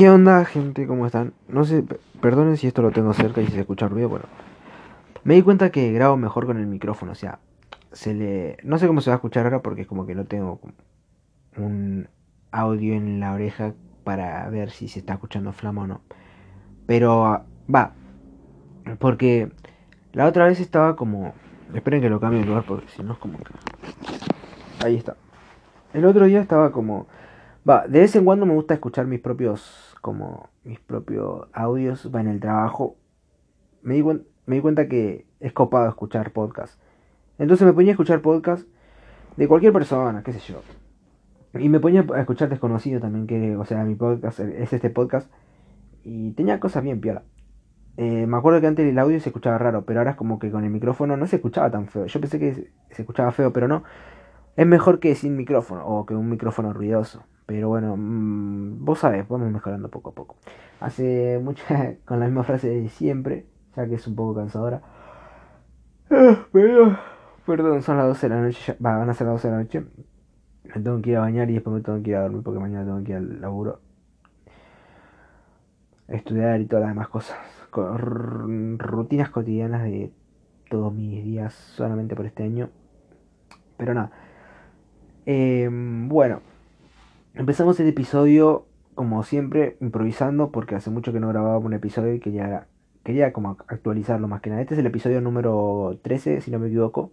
¿Qué onda, gente? ¿Cómo están? No sé, perdonen si esto lo tengo cerca y si se escucha ruido, bueno. Me di cuenta que grabo mejor con el micrófono, o sea, se le... No sé cómo se va a escuchar ahora porque es como que no tengo un audio en la oreja para ver si se está escuchando flama o no. Pero va, porque la otra vez estaba como... Esperen que lo cambie de lugar porque si no es como. Ahí está. El otro día estaba como Va, de vez en cuando me gusta escuchar mis propios, como, mis propios audios, va en el trabajo. Me di, me di cuenta que es copado escuchar podcast. Entonces me ponía a escuchar podcast de cualquier persona, qué sé yo. Y me ponía a escuchar desconocido también, que, o sea, mi podcast es este podcast. Y tenía cosas bien piola. Eh, me acuerdo que antes el audio se escuchaba raro, pero ahora es como que con el micrófono no se escuchaba tan feo. Yo pensé que se escuchaba feo, pero no. Es mejor que sin micrófono o que un micrófono ruidoso. Pero bueno, mm, vos sabés, vamos mejorando poco a poco. Hace mucha, con la misma frase de siempre, ya que es un poco cansadora. Pero, perdón, son las 12 de la noche, van a ser las 12 de la noche. Me tengo que ir a bañar y después me tengo que ir a dormir porque mañana tengo que ir al laburo. Estudiar y todas las demás cosas. Rutinas cotidianas de todos mis días solamente por este año. Pero nada. Em, bueno, Empezamos el episodio, como siempre, improvisando, porque hace mucho que no grababa un episodio y quería, quería como actualizarlo más que nada. Este es el episodio número 13, si no me equivoco.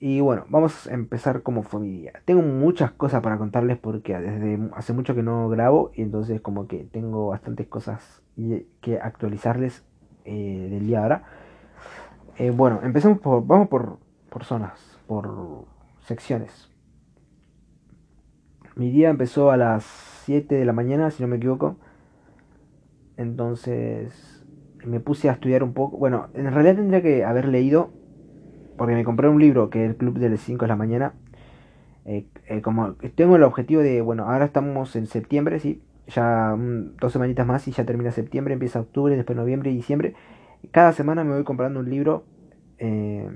Y bueno, vamos a empezar como fue mi día. Tengo muchas cosas para contarles porque desde hace mucho que no grabo y entonces como que tengo bastantes cosas que actualizarles eh, del día ahora. Eh, bueno, empecemos por, vamos por, por zonas, por secciones. Mi día empezó a las 7 de la mañana, si no me equivoco. Entonces me puse a estudiar un poco. Bueno, en realidad tendría que haber leído, porque me compré un libro que es el Club de las 5 de la mañana. Eh, eh, como tengo el objetivo de, bueno, ahora estamos en septiembre, sí, ya dos semanitas más y ya termina septiembre, empieza octubre, después noviembre y diciembre. Cada semana me voy comprando un libro eh,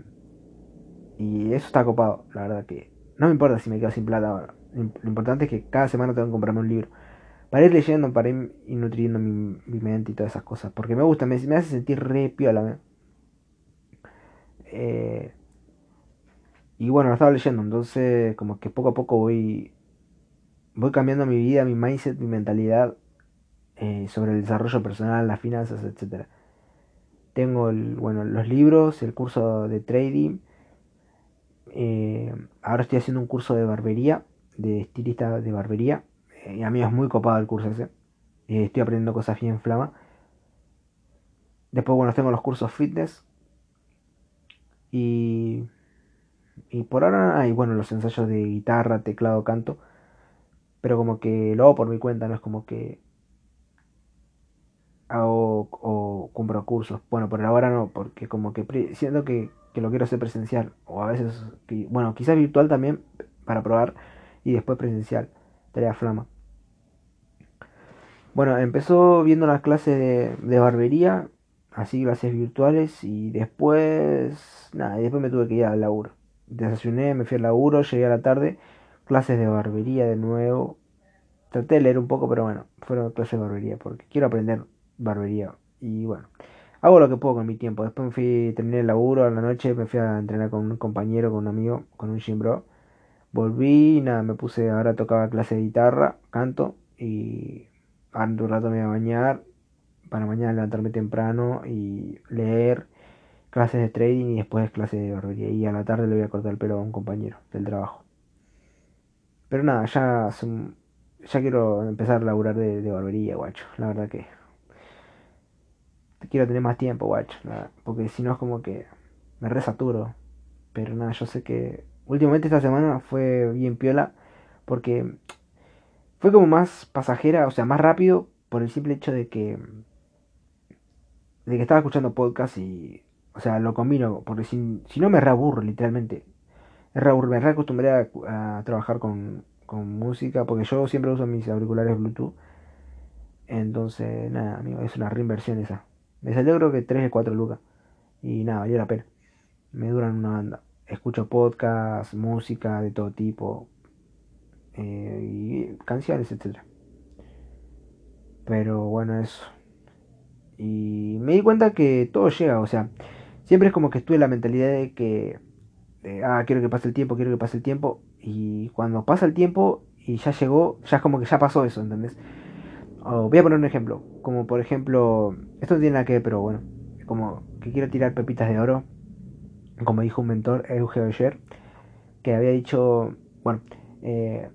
y eso está copado, la verdad que no me importa si me quedo sin plata ahora. Lo importante es que cada semana tengo que comprarme un libro. Para ir leyendo, para ir, nutriendo mi, mente y todas esas cosas. Porque me gusta, me, hace sentir re piola. Eh, y bueno, lo estaba leyendo. Entonces, como que poco a poco voy, voy cambiando mi vida, mi mindset, mi mentalidad eh, sobre el desarrollo personal, las finanzas, etc. Tengo el, bueno, los libros, el curso de trading. Eh, ahora estoy haciendo un curso de barbería de estilista de barbería. y a mí es muy copado el curso ese. estoy aprendiendo cosas bien flama. Después, bueno, tengo los cursos fitness. Y, y por ahora hay, bueno, los ensayos de guitarra, teclado, canto. Pero como que lo hago por mi cuenta, no es como que hago o compro cursos. Bueno, por ahora no, porque como que siento que, que lo quiero hacer presencial. O a veces, bueno, quizás virtual también para probar y después presencial. Tarea flama. Bueno, empezó viendo las clases de, barbería, así clases virtuales, y después, nada, después me tuve que ir al laburo. Desayuné, me fui al laburo, llegué a la tarde, clases de barbería de nuevo. Traté de leer un poco, pero bueno, fueron clases de barbería, porque quiero aprender barbería. Y bueno, hago lo que puedo con mi tiempo. Después me fui, terminé el laburo a la noche, me fui a entrenar con un compañero, con un amigo, con un gym. Volví y nada, me puse, ahora tocaba clase de guitarra, canto y ahora un rato me voy a bañar para mañana levantarme temprano y leer clases de trading y después clases de barbería y a la tarde le voy a cortar el pelo a un compañero del trabajo. Pero nada, ya, ya quiero empezar a laburar de, barbería, guacho. La verdad que quiero tener más tiempo, guacho. porque si no es como que me resaturo. Pero nada, yo sé que últimamente esta semana fue bien piola porque fue como más pasajera, o sea, más rápido por el simple hecho de que de que estaba escuchando podcast y o sea, lo combino porque si, si no me reaburro literalmente. Me reacostumbré a, a trabajar con, con música porque yo siempre uso mis auriculares Bluetooth. Entonces, nada, amigo, es una reinversión esa. Me salió creo que 3 de 4 lucas. Y nada, valió la pena. Me duran una banda escucho podcast, música de todo tipo eh, y canciones, etc. Pero bueno, eso. Y me di cuenta que todo llega, o sea, siempre es como que estuve la mentalidad de que, ah, quiero que pase el tiempo, quiero que pase el tiempo. Y cuando pasa el tiempo y ya llegó, ya es como que ya pasó eso, ¿entendés? voy a poner un ejemplo, como por ejemplo, esto no tiene nada que ver, pero bueno, como que quiero tirar pepitas de oro, como dijo un mentor, Eugeo ayer, que había dicho, bueno, eh,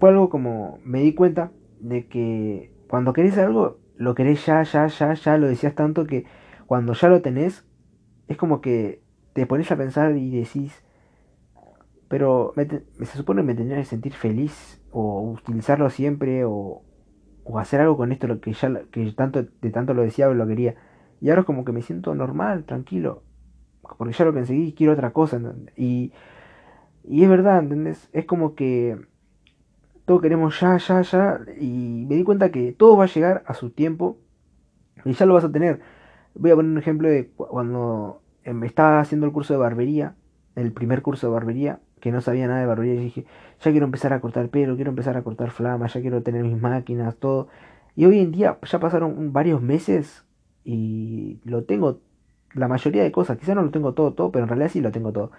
fue algo como, me di cuenta de que cuando querés algo, lo querés ya, ya, ya, ya, lo decías tanto que cuando ya lo tenés, es como que te pones a pensar y decís, pero me se supone me tendría que sentir feliz o utilizarlo siempre o, o hacer algo con esto que ya que tanto de tanto lo decía o lo quería. Y ahora es como que me siento normal tranquilo porque ya lo conseguí y quiero otra cosa y y es verdad ¿entendés? es como que todo queremos ya ya ya y me di cuenta que todo va a llegar a su tiempo y ya lo vas a tener voy a poner un ejemplo de cuando em, estaba haciendo el curso de barbería el primer curso de barbería que no sabía nada de barbería, y dije, ya quiero empezar a cortar pelo, quiero empezar a cortar flamas, ya quiero tener mis máquinas, todo. Y hoy en día ya pasaron varios meses y lo tengo, la mayoría de cosas, quizás no lo tengo todo, todo, pero en realidad sí lo tengo todo.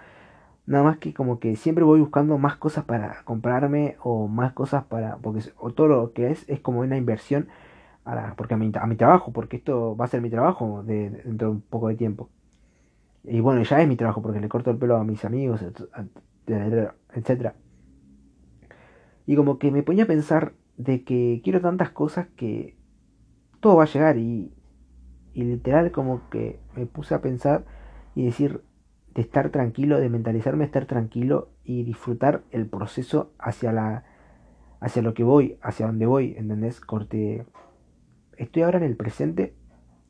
Nada más que como que siempre voy buscando más cosas para comprarme o más cosas para, porque todo lo que es es como una inversión a porque a mi, a mi trabajo, porque esto va a ser mi trabajo de, dentro de un poco de tiempo. Y bueno, ya es mi trabajo porque le corto el pelo a mis amigos, etcétera. Y como que me ponía a pensar de que quiero tantas cosas que todo va a llegar y, y literal como que me puse a pensar y decir de estar tranquilo, de mentalizarme, estar tranquilo y disfrutar el proceso hacia la hacia lo que voy, hacia donde voy, ¿entendés? Corte estoy ahora en el presente,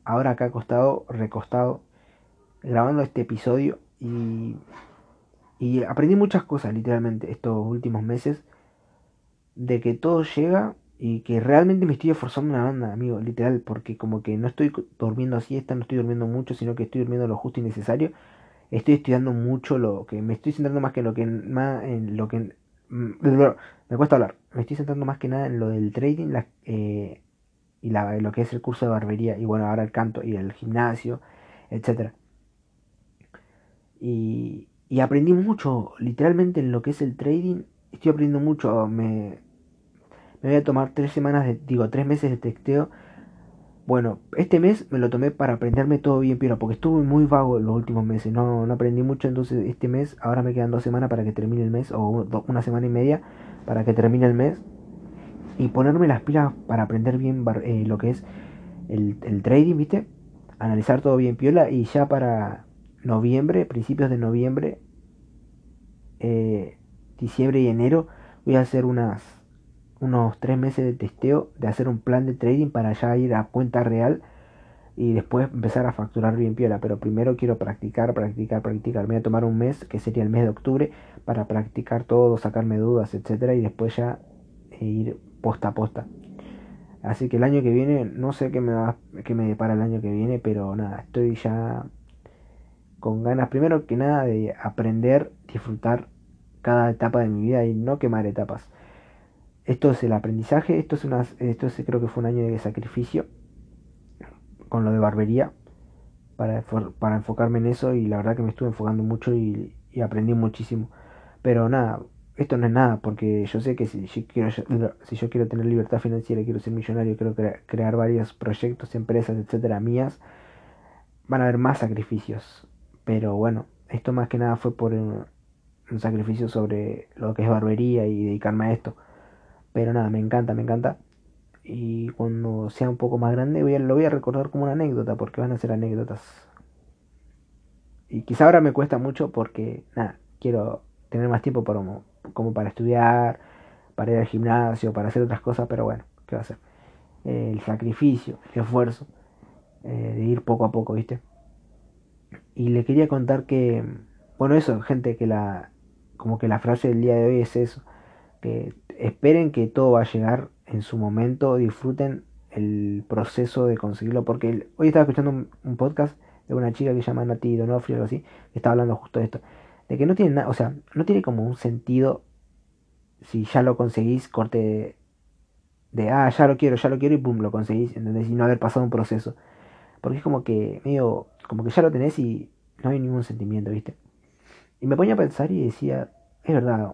ahora acá acostado, recostado, grabando este episodio y y aprendí muchas cosas, literalmente, estos últimos meses, de que todo llega y que realmente me estoy esforzando una banda, amigo, literal, porque como que no estoy durmiendo siesta, no estoy durmiendo mucho, sino que estoy durmiendo lo justo y necesario. Estoy estudiando mucho lo que me estoy centrando más que en lo que más en lo que mm, me cuesta hablar. Me estoy centrando más que nada en lo del trading la, eh, y la, lo que es el curso de barbería y bueno, ahora el canto y el gimnasio, etcétera. Y, y aprendí mucho, literalmente en lo que es el trading, estoy aprendiendo mucho, me, me voy a tomar tres semanas, de, digo, tres meses de testeo. Bueno, este mes me lo tomé para aprenderme todo bien, pero porque estuve muy vago los últimos meses, no, no aprendí mucho, entonces este mes, ahora me quedan dos semanas para que termine el mes, o una semana y media para que termine el mes, y ponerme las pilas para aprender bien eh, lo que es el, el trading, ¿viste? Analizar todo bien piola y ya para noviembre, principios de noviembre, eh, diciembre y enero, voy a hacer unas, unos tres meses de testeo, de hacer un plan de trading para ya ir a cuenta real y después empezar a facturar bien piola. Pero primero quiero practicar, practicar, practicar. Me voy a tomar un mes, que sería el mes de octubre, para practicar todo, sacarme dudas, etcétera, y después ya ir posta a posta. Así que el año que viene, no sé qué me va, qué me depara el año que viene, pero nada, estoy ya con ganas, primero que nada, de aprender, disfrutar cada etapa de mi vida y no quemar etapas. Esto es el aprendizaje, esto es una, esto creo que fue un año de sacrificio con lo de barbería para, para enfocarme en eso y la verdad que me estuve enfocando mucho y, aprendí muchísimo. Pero nada, esto no es nada porque yo sé que si yo quiero, si yo quiero tener libertad financiera, quiero ser millonario, quiero crear varios proyectos, empresas, etcétera, mías, van a haber más sacrificios. Pero bueno, esto más que nada fue por un, sacrificio sobre lo que es barbería y dedicarme a esto. Pero nada, me encanta, me encanta. Y cuando sea un poco más grande lo voy a recordar como una anécdota, porque van a ser anécdotas. Y quizá ahora me cuesta mucho porque, nada, quiero tener más tiempo para, como, para estudiar, para ir al gimnasio, para hacer otras cosas, pero bueno, ¿qué va a hacer? el sacrificio, el esfuerzo eh, de ir poco a poco, ¿viste? Y le quería contar que, bueno, eso, gente, que la, como que la frase del día de hoy es eso, esperen que todo va a llegar en su momento, disfruten el proceso de conseguirlo, porque hoy estaba escuchando un, podcast de una chica que se llama Nati Donofrio o algo así, que estaba hablando justo de esto, de que no tiene nada, o sea, no tiene como un sentido si ya lo conseguís, corte de, ah, ya lo quiero, ya lo quiero y pum, lo conseguís, ¿entendés? Y no haber pasado un proceso. Porque es como que, medio, como que ya lo tenés y no hay ningún sentimiento, ¿viste? Y me ponía a pensar y decía, es verdad,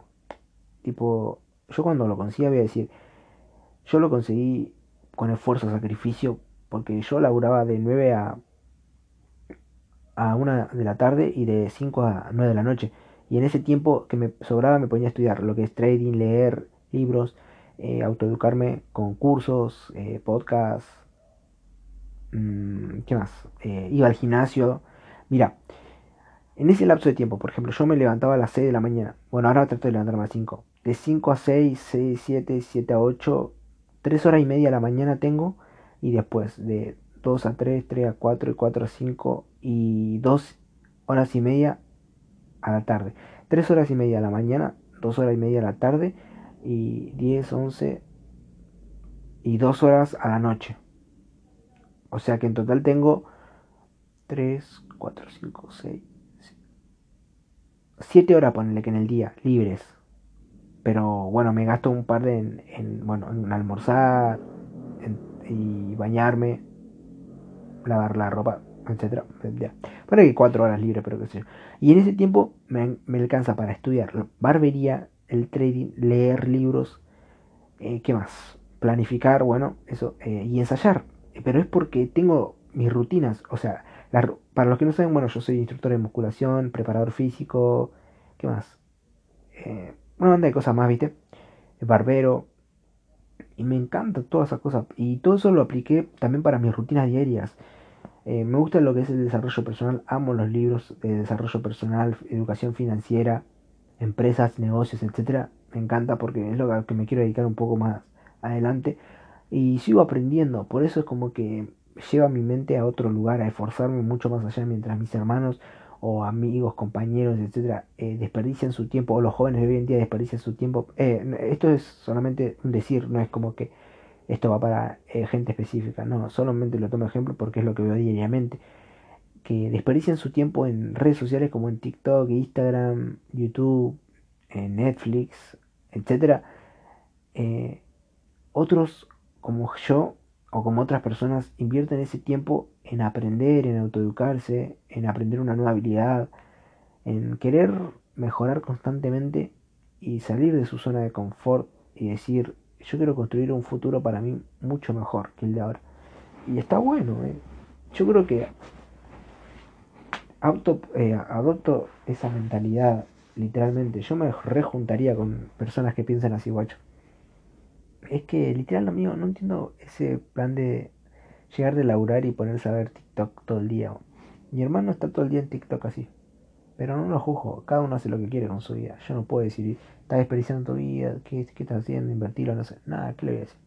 tipo, yo cuando lo conseguí voy a decir, yo lo conseguí con esfuerzo, sacrificio, porque yo laburaba de 9 a, a 1 de la tarde y de 5 a 9 de la noche. Y en ese tiempo que me sobraba me ponía a estudiar lo que es trading, leer libros, eh, autoeducarme con cursos, eh, podcasts, mm, ¿qué más? Eh, iba al gimnasio. Mira, en ese lapso de tiempo, por ejemplo, yo me levantaba a las 6 de la mañana. Bueno, ahora trato de levantarme a las 5. De 5 a 6, 6, 7, 7 a 8, 3 horas y media a la mañana tengo. Y después de 2 a 3, 3 a 4 y 4 a 5 y 2 horas y media a la tarde. 3 horas y media a la mañana, 2 horas y media a la tarde y 10, 11 y 2 horas a la noche. O sea que en total tengo 3, 4, 5, 6, 7 horas, ponele que en el día, libres. Pero bueno, me gasto un par de en, bueno, en almorzar y bañarme, lavar la ropa, etcétera. Bueno, que 4 horas libres, pero qué sé yo. Y en ese tiempo me, me alcanza para estudiar barbería, el trading, leer libros, eh, ¿qué más? Planificar, bueno, eso, eh, y ensayar. Pero es porque tengo mis rutinas, o sea, para los que no saben, bueno, yo soy instructor de musculación, preparador físico, ¿qué más? Eh, una banda de cosas más, ¿viste? Barbero. Y me encanta todas esas cosas. Y todo eso lo apliqué también para mis rutinas diarias. me gusta lo que es el desarrollo personal. Amo los libros de desarrollo personal, educación financiera empresas, negocios, etcétera, me encanta porque es lo que me quiero dedicar un poco más adelante y sigo aprendiendo, por eso es como que lleva mi mente a otro lugar, a esforzarme mucho más allá mientras mis hermanos o amigos, compañeros, etcétera, eh, desperdician su tiempo, o los jóvenes de hoy en día desperdician su tiempo. Eh, esto es solamente un decir, no es como que esto va para eh, gente específica, no, solamente lo tomo ejemplo porque es lo que veo diariamente que desperdician su tiempo en redes sociales como en TikTok, Instagram, YouTube, Netflix, etc. Eh, otros como yo o como otras personas invierten ese tiempo en aprender, en autoeducarse, en aprender una nueva habilidad, en querer mejorar constantemente y salir de su zona de confort y decir, yo quiero construir un futuro para mí mucho mejor que el de ahora. Y está bueno, ¿eh? Yo creo que auto, eh, adopto esa mentalidad literalmente. Yo me rejuntaría con personas que piensan así, guacho. Es que literal, amigo, no entiendo ese plan de llegar de laburar y ponerse a ver TikTok todo el día. Mi hermano está todo el día en TikTok así. Pero no lo juzgo, cada uno hace lo que quiere con su vida. Yo no puedo decir, estás desperdiciando tu vida, ¿qué, estás haciendo? Invertirlo, no sé. Nada, ¿qué le voy a decir?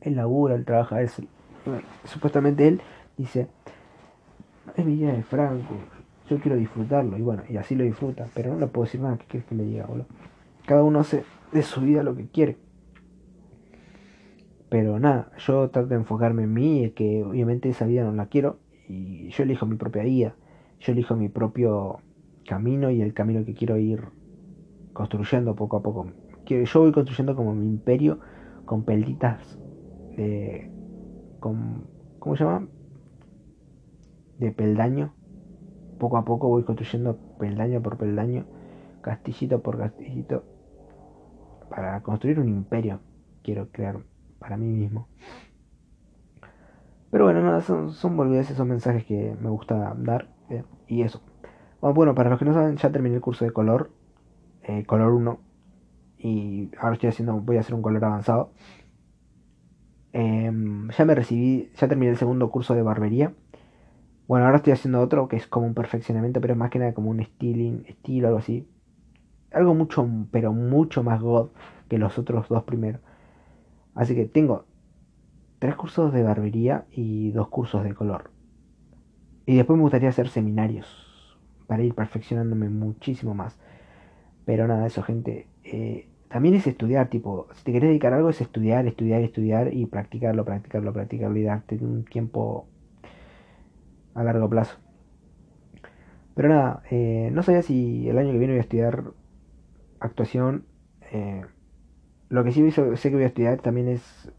Él labura, él trabaja, él, supuestamente él dice, es mi día de Franco, yo quiero disfrutarlo, y bueno, y así lo disfruta, pero no le puedo decir nada, ¿qué quieres que le diga, boludo? Cada uno hace de su vida lo que quiere. Pero nada, yo trato de enfocarme en mí, que obviamente esa vida no la quiero, y yo elijo mi propia vida, yo elijo mi propio camino y el camino que quiero ir construyendo poco a poco. Yo voy construyendo como mi imperio con pelditas de... Con, ¿Cómo se llama? de peldaño. Poco a poco voy construyendo peldaño por peldaño, castillito por castillito, para construir un imperio. Quiero crear para mí mismo. Pero bueno, nada, son, son boludeces, son mensajes que me gusta dar. Eh, y eso. Bueno, para los que no saben, ya terminé el curso de color. Eh, color 1. Y ahora estoy haciendo, voy a hacer un color avanzado. Em, ya me recibí, ya terminé el segundo curso de barbería. Bueno, ahora estoy haciendo otro que es como un perfeccionamiento, pero es más que nada como un styling, estilo, algo así. Algo mucho, pero mucho más god que los otros dos primeros. Así que tengo tres cursos de barbería y dos cursos de color. Y después me gustaría hacer seminarios para ir perfeccionándome muchísimo más. Pero nada, eso gente. Eh, también es estudiar, tipo, si te querés dedicar a algo es estudiar, estudiar, estudiar y practicarlo, practicarlo, practicarlo y darte un tiempo a largo plazo. Pero nada, eh, no sabía si el año que viene voy a estudiar actuación, eh, lo que sí sé que voy a estudiar también es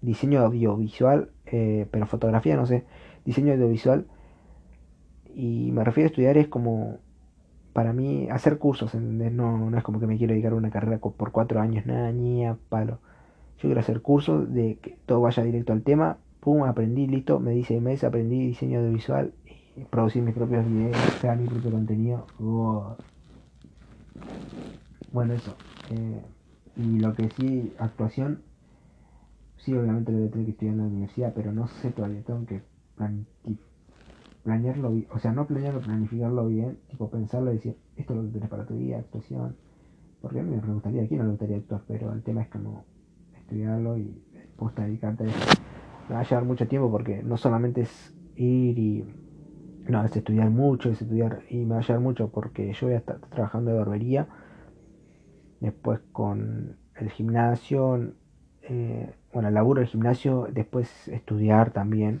diseño audiovisual, eh, pero fotografía, no sé, diseño audiovisual. Y me refiero a estudiar es como, para mí, hacer cursos, No, no es como que me quiero dedicar a una carrera por cuatro años, nada, ni a palo. Yo quiero hacer cursos de que todo vaya directo al tema, pum, aprendí, listo, me dice mes, aprendí diseño audiovisual y producir mis propios videos, crear mi propio contenido. Bueno, eso. Eh, y lo que sí, actuación, sí, obviamente lo voy a tener que estudiar en la universidad, pero no sé todavía, tengo que planearlo, o sea, no planearlo, planificarlo bien, tipo pensarlo y decir, esto es lo que tienes para tu vida, actuación. Porque a mí me gustaría, aquí no me gustaría actuar, pero el tema es como estudiarlo y después dedicarte a eso. Me va a llevar mucho tiempo porque no solamente es ir y. No, es estudiar mucho, es estudiar y me va a llevar mucho porque yo voy a estar trabajando de barbería, después con el gimnasio, eh, bueno, el laburo del gimnasio, después estudiar también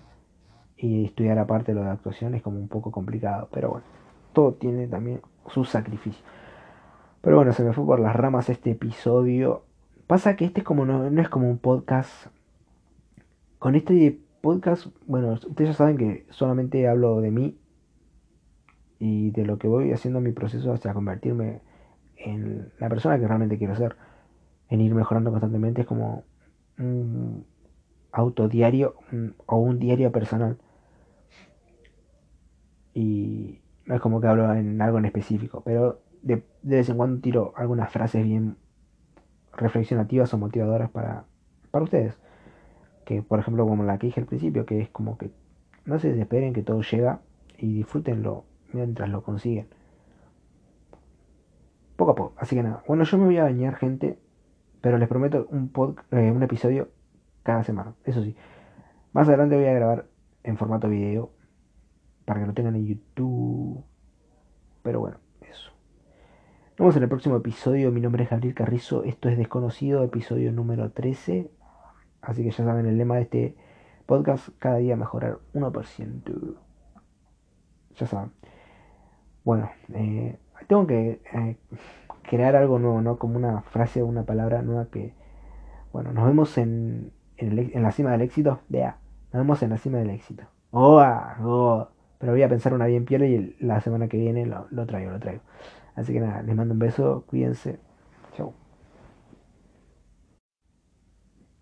y estudiar aparte lo de actuación es como un poco complicado, pero bueno, todo tiene también su sacrificio. Pero bueno, se me fue por las ramas este episodio. Pasa que este es como no, es como un podcast. Con este podcast, bueno, ustedes ya saben que solamente hablo de mí y de lo que voy haciendo mi proceso hasta convertirme en la persona que realmente quiero ser. En ir mejorando constantemente es como un autodiario o un diario personal. Y no es como que hablo en algo en específico, pero de, vez en cuando tiro algunas frases bien reflexionativas o motivadoras para, para ustedes. Que por ejemplo como la que dije al principio, que es como que no se desesperen que todo llega y disfrútenlo mientras lo consiguen. Poco a poco, así que nada. Bueno, yo me voy a bañar gente, pero les prometo un, pod, eh, un episodio cada semana. Eso sí. Más adelante voy a grabar en formato video para que lo tengan en YouTube. Pero bueno, eso. Nos vemos en el próximo episodio. Mi nombre es Gabriel Carrizo. Esto es Desconocido, episodio número 13. Así que ya saben el lema de este podcast: cada día mejorar 1%. Ya saben. Bueno, eh, tengo que eh, crear algo nuevo, ¿no? Como una frase o una palabra nueva que. Bueno, nos vemos en, en, la cima del éxito. Vea, nos vemos en la cima del éxito. Oh, oh. Pero voy a pensar una bien piel y la semana que viene lo, lo traigo, lo traigo. Así que nada, les mando un beso, cuídense.